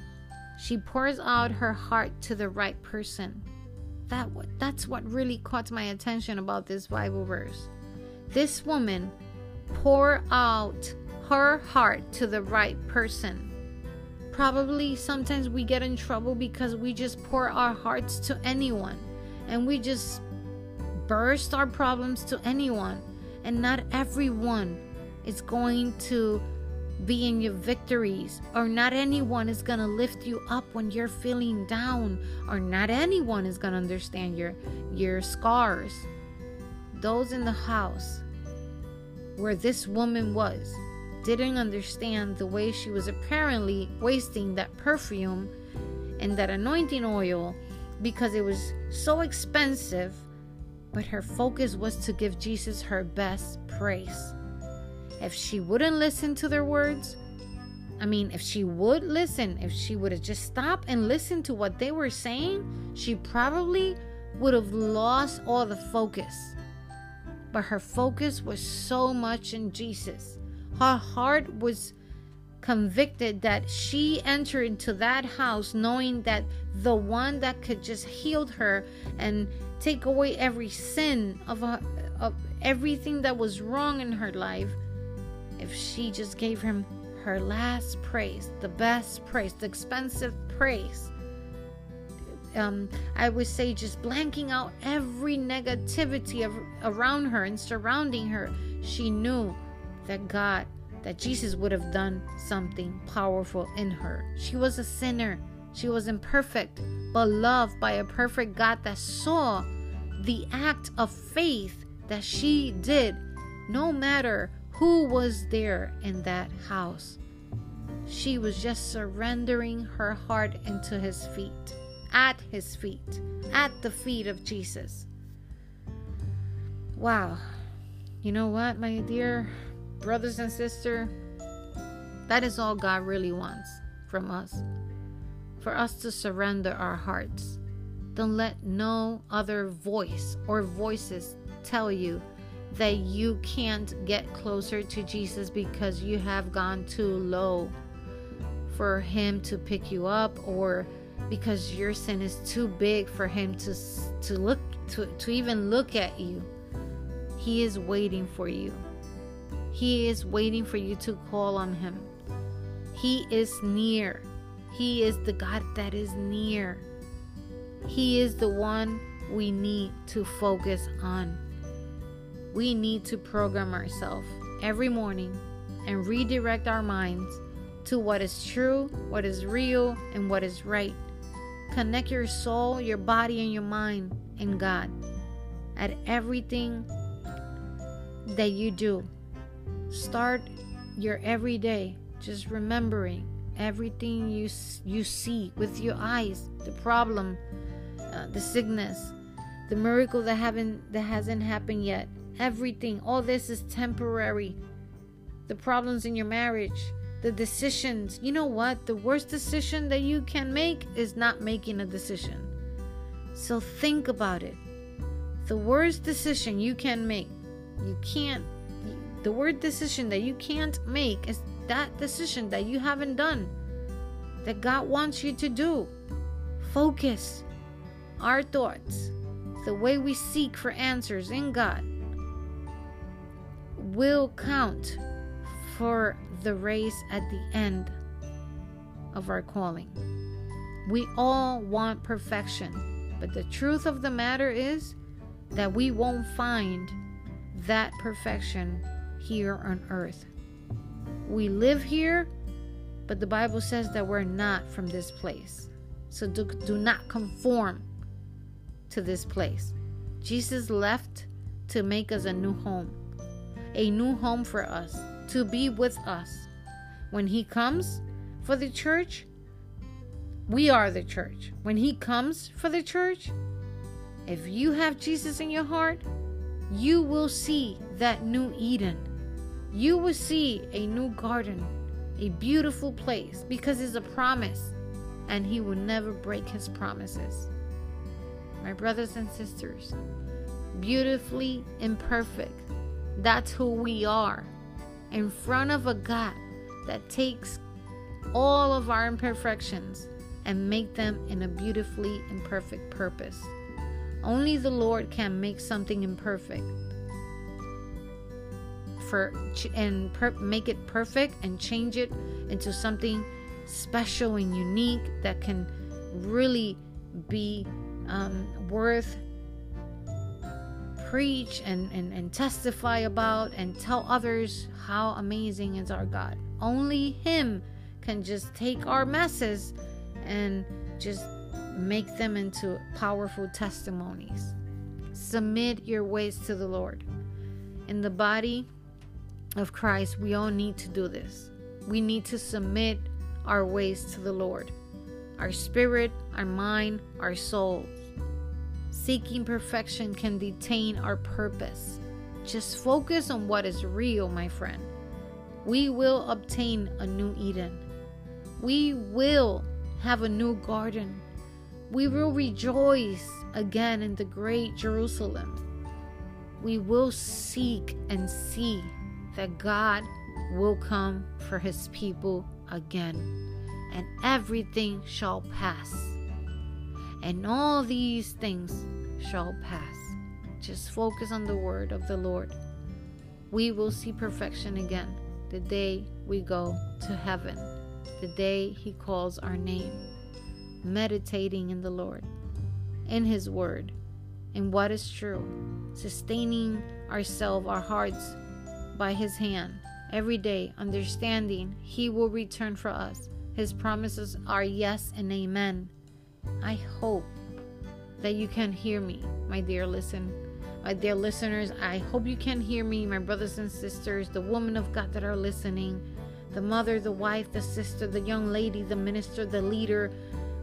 She pours out her heart to the right person. that that's what really caught my attention about this Bible verse. This woman pour out her heart to the right person. Probably sometimes we get in trouble because we just pour our hearts to anyone and we just burst our problems to anyone. And not everyone is going to be in your victories, or not anyone is going to lift you up when you're feeling down, or not anyone is going to understand your your scars. Those in the house where this woman was didn't understand the way she was apparently wasting that perfume and that anointing oil because it was so expensive, but her focus was to give Jesus her best praise. If she wouldn't listen to their words, I mean, if she would listen, if she would have just stopped and listened to what they were saying, she probably would have lost all the focus. But her focus was so much in Jesus. Her heart was convicted that she entered into that house knowing that the one that could just heal her and take away every sin of, her, of everything that was wrong in her life if she just gave him her last praise the best praise the expensive praise. Um, I would say just blanking out every negativity of, around her and surrounding her, she knew that God that Jesus would have done something powerful in her. She was a sinner. She was imperfect, but loved by a perfect God that saw the act of faith that she did, no matter who was there in that house. She was just surrendering her heart into his feet, at his feet, at the feet of Jesus. Wow. You know what, my dear brothers and sisters, that is all God really wants from us. For us to surrender our hearts. Don't let no other voice or voices tell you that you can't get closer to Jesus because you have gone too low for Him to pick you up or because your sin is too big for Him to, to look to, to even look at you. He is waiting for you. He is waiting for you to call on Him. He is near. He is the God that is near. He is the one we need to focus on. We need to program ourselves every morning and redirect our minds to what is true, what is real, and what is right. Connect your soul, your body, and your mind in God at everything that you do. Start your everyday just remembering everything you you see with your eyes, the problem, uh, the sickness, the miracle that haven't that hasn't happened yet. Everything, all this is temporary. The problems in your marriage, the decisions. You know what? The worst decision that you can make is not making a decision. So think about it. The worst decision you can make, you can't the word decision that you can't make is that decision that you haven't done, that God wants you to do. Focus our thoughts, the way we seek for answers in God, will count for the race at the end of our calling. We all want perfection, but the truth of the matter is that we won't find that perfection here on earth. We live here, but the Bible says that we're not from this place. So do, do not conform to this place. Jesus left to make us a new home, a new home for us, to be with us. When He comes for the church, we are the church. When He comes for the church, if you have Jesus in your heart, you will see that new Eden you will see a new garden, a beautiful place, because it's a promise, and He will never break His promises. My brothers and sisters, beautifully imperfect, that's who we are in front of a God that takes all of our imperfections and make them in a beautifully imperfect purpose. Only the Lord can make something imperfect for and per- make it perfect and change it into something special and unique that can really be um, worth preach and, and, and testify about and tell others how amazing is our God. Only Him can just take our messes and just make them into powerful testimonies. Submit your ways to the Lord. In the body of Christ, we all need to do this. We need to submit our ways to the Lord, our spirit, our mind, our soul. Seeking perfection can detain our purpose. Just focus on what is real, my friend. We will obtain a new Eden. We will have a new garden. We will rejoice again in the great Jerusalem. We will seek and see that God will come for his people again, and everything shall pass. And all these things shall pass. Just focus on the word of the Lord. We will see perfection again the day we go to heaven, the day He calls our name. Meditating in the Lord, in His Word, in what is true, sustaining ourselves, our hearts by His hand every day, understanding He will return for us. His promises are yes and amen. I hope that you can hear me, my dear listen, my dear listeners. I hope you can hear me, my brothers and sisters, the women of God that are listening, the mother, the wife, the sister, the young lady, the minister, the leader,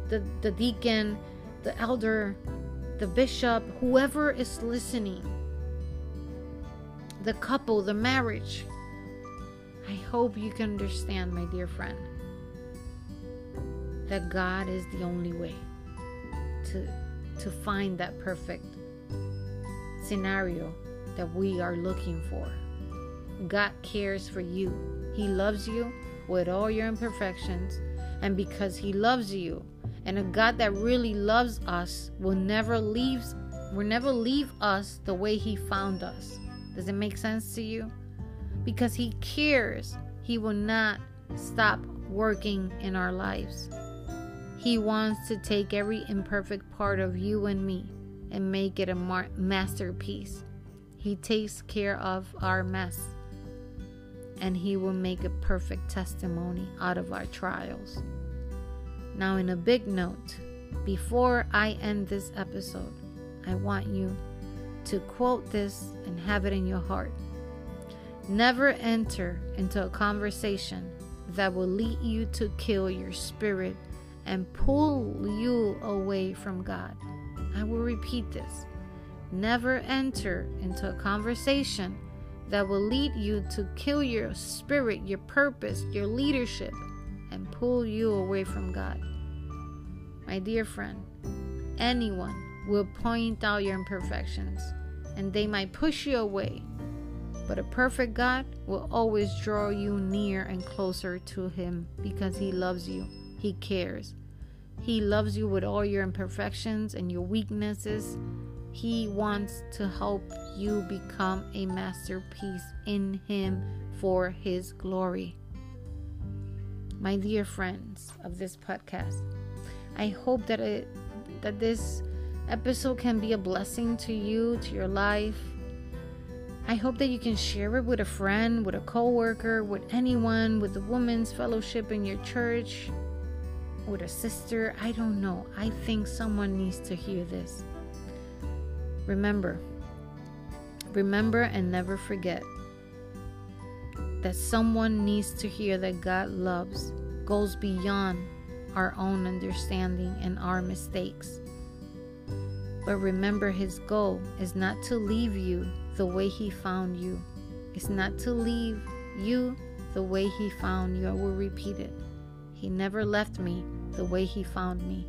the, the deacon, the elder, the bishop, whoever is listening, the couple, the marriage. I hope you can understand, my dear friend, that God is the only way to, to find that perfect scenario that we are looking for. God cares for you. He loves you with all your imperfections. And because He loves you, and a God that really loves us will never leave will never leave us the way He found us. Does it make sense to you? because He cares, He will not stop working in our lives. He wants to take every imperfect part of you and me and make it a mar- masterpiece. He takes care of our mess and He will make a perfect testimony out of our trials. Now, in a big note, before I end this episode, I want you to quote this and have it in your heart. Never enter into a conversation that will lead you to kill your spirit and pull you away from God. I will repeat this. Never enter into a conversation that will lead you to kill your spirit, your purpose, your leadership, and pull you away from God. My dear friend, anyone will point out your imperfections and they might push you away but a perfect God will always draw you near and closer to Him because He loves you. He cares. He loves you with all your imperfections and your weaknesses. He wants to help you become a masterpiece in Him for His glory. My dear friends of this podcast, I hope that it that this episode can be a blessing to you, to your life, I hope that you can share it with a friend, with a coworker, with anyone, with the women's fellowship in your church, with a sister. I don't know. I think someone needs to hear this. Remember, remember and never forget that someone needs to hear that God loves, goes beyond our own understanding and our mistakes. But remember, His goal is not to leave you the way He found you. It's not to leave you the way He found you. I will repeat it. He never left me the way He found me.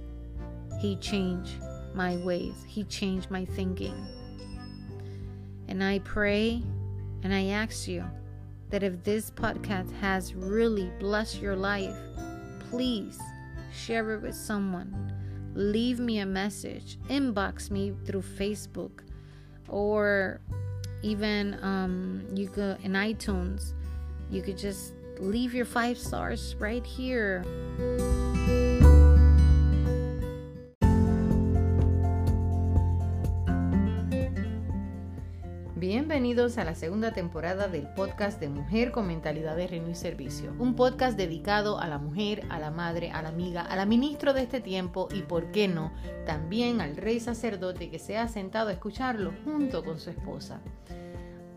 He changed my ways, He changed my thinking. And I pray and I ask you that if this podcast has really blessed your life, please share it with someone. Leave me a message, inbox me through Facebook, or even um, you could in iTunes, you could just leave your five stars right here. Bienvenidos a la segunda temporada del podcast de Mujer con Mentalidad de Reino y Servicio. Un podcast dedicado a la mujer, a la madre, a la amiga, a la ministro de este tiempo y, por qué no, también al rey sacerdote que se ha sentado a escucharlo junto con su esposa.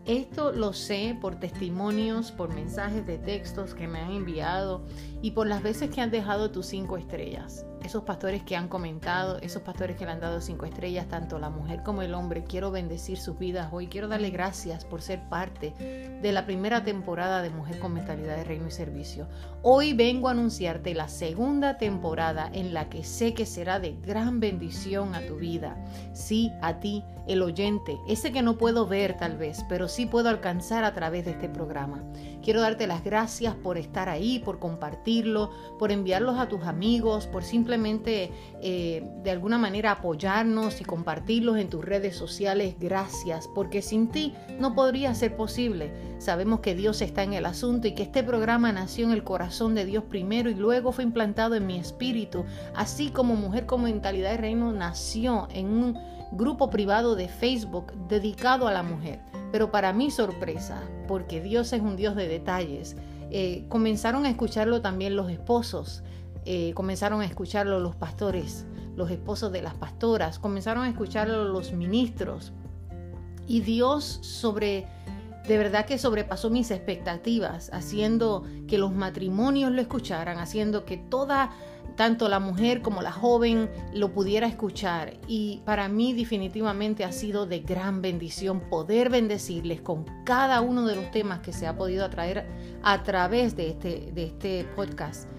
Esto lo sé por testimonios, por mensajes de textos que me han enviado y por las veces que han dejado tus cinco estrellas esos pastores que han comentado, esos pastores que le han dado cinco estrellas, tanto la mujer como el hombre. Quiero bendecir sus vidas hoy. Quiero darle gracias por ser parte de la primera temporada de Mujer con Mentalidad de Reino y Servicio. Hoy vengo a anunciarte la segunda temporada en la que sé que será de gran bendición a tu vida. Sí, a ti, el oyente, ese que no puedo ver tal vez, pero sí puedo alcanzar a través de este programa. Quiero darte las gracias por estar ahí, por compartirlo, por enviarlos a tus amigos, por simplemente eh, de alguna manera apoyarnos y compartirlos en tus redes sociales. Gracias, porque sin ti no podría ser posible. Sabemos que Dios está en el asunto y que este programa nació en el corazón de Dios primero y luego fue implantado en mi espíritu, así como Mujer con Mentalidad de Reino nació en un grupo privado de Facebook dedicado a la mujer. Pero para mi sorpresa, porque Dios es un Dios de detalles, eh, comenzaron a escucharlo también los esposos. Eh, comenzaron a escucharlo los pastores, los esposos de las pastoras, comenzaron a escucharlo los ministros. Y Dios sobre, de verdad que sobrepasó mis expectativas, haciendo que los matrimonios lo escucharan, haciendo que toda, tanto la mujer como la joven, lo pudiera escuchar. Y para mí definitivamente ha sido de gran bendición poder bendecirles con cada uno de los temas que se ha podido atraer a través de este, de este podcast.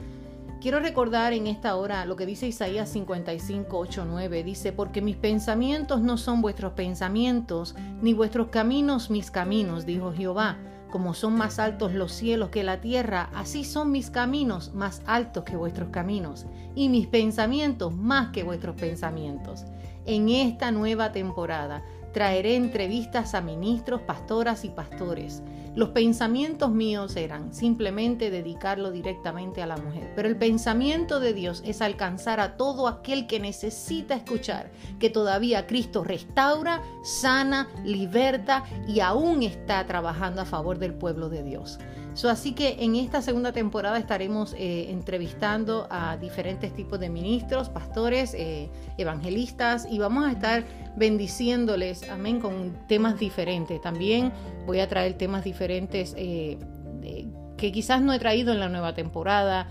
Quiero recordar en esta hora lo que dice Isaías 55, 8, 9. Dice, porque mis pensamientos no son vuestros pensamientos, ni vuestros caminos mis caminos, dijo Jehová. Como son más altos los cielos que la tierra, así son mis caminos más altos que vuestros caminos, y mis pensamientos más que vuestros pensamientos. En esta nueva temporada traeré entrevistas a ministros, pastoras y pastores los pensamientos míos eran simplemente dedicarlo directamente a la mujer, pero el pensamiento de Dios es alcanzar a todo aquel que necesita escuchar que todavía Cristo restaura, sana, liberta y aún está trabajando a favor del pueblo de Dios así que en esta segunda temporada estaremos eh, entrevistando a diferentes tipos de ministros, pastores, eh, evangelistas y vamos a estar bendiciéndoles, amén, con temas diferentes. También voy a traer temas diferentes eh, que quizás no he traído en la nueva temporada,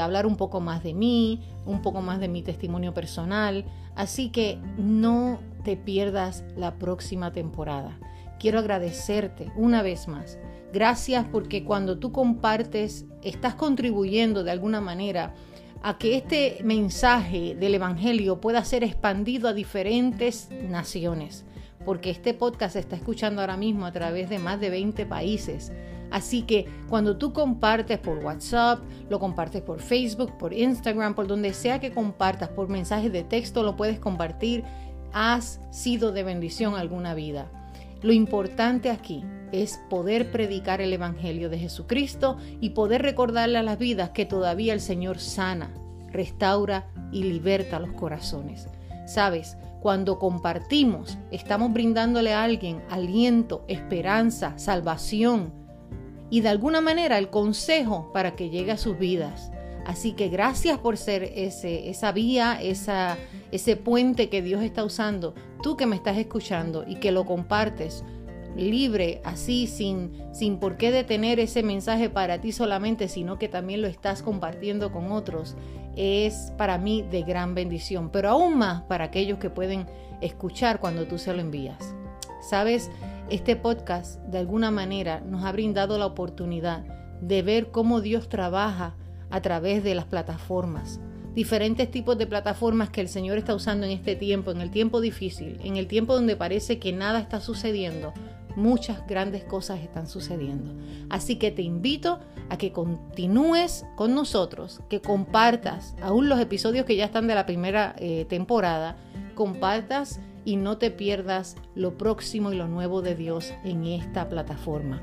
hablar un poco más de mí, un poco más de mi testimonio personal. Así que no te pierdas la próxima temporada. Quiero agradecerte una vez más Gracias porque cuando tú compartes, estás contribuyendo de alguna manera a que este mensaje del Evangelio pueda ser expandido a diferentes naciones, porque este podcast se está escuchando ahora mismo a través de más de 20 países. Así que cuando tú compartes por WhatsApp, lo compartes por Facebook, por Instagram, por donde sea que compartas, por mensajes de texto, lo puedes compartir, has sido de bendición alguna vida. Lo importante aquí es poder predicar el Evangelio de Jesucristo y poder recordarle a las vidas que todavía el Señor sana, restaura y liberta los corazones. Sabes, cuando compartimos, estamos brindándole a alguien aliento, esperanza, salvación y de alguna manera el consejo para que llegue a sus vidas. Así que gracias por ser ese, esa vía, esa, ese puente que Dios está usando, tú que me estás escuchando y que lo compartes libre, así, sin, sin por qué detener ese mensaje para ti solamente, sino que también lo estás compartiendo con otros, es para mí de gran bendición, pero aún más para aquellos que pueden escuchar cuando tú se lo envías. Sabes, este podcast de alguna manera nos ha brindado la oportunidad de ver cómo Dios trabaja a través de las plataformas, diferentes tipos de plataformas que el Señor está usando en este tiempo, en el tiempo difícil, en el tiempo donde parece que nada está sucediendo muchas grandes cosas están sucediendo. Así que te invito a que continúes con nosotros, que compartas aún los episodios que ya están de la primera eh, temporada, compartas y no te pierdas lo próximo y lo nuevo de Dios en esta plataforma.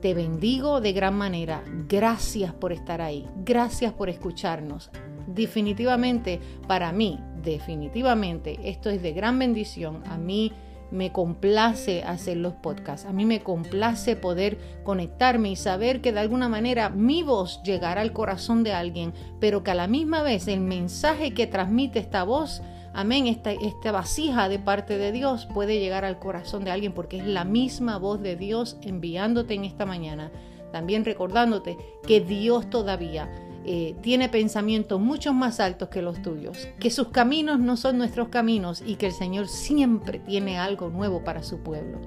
Te bendigo de gran manera. Gracias por estar ahí. Gracias por escucharnos. Definitivamente, para mí, definitivamente, esto es de gran bendición. A mí me complace hacer los podcasts. A mí me complace poder conectarme y saber que de alguna manera mi voz llegará al corazón de alguien, pero que a la misma vez el mensaje que transmite esta voz amén, esta, vasija de parte de Dios puede llegar al corazón de alguien porque es la misma voz de Dios enviándote en esta mañana. También recordándote que Dios todavía eh, tiene pensamientos mucho más altos que los tuyos, que sus caminos no son nuestros caminos y que el Señor siempre tiene algo nuevo para su pueblo.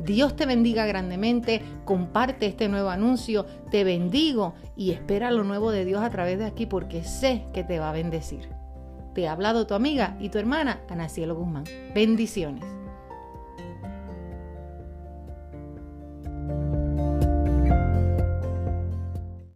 Dios te bendiga grandemente, comparte este nuevo anuncio, te bendigo y espera lo nuevo de Dios a través de aquí porque sé que te va a bendecir. Te ha hablado tu amiga y tu hermana Ana Cielo Guzmán. Bendiciones.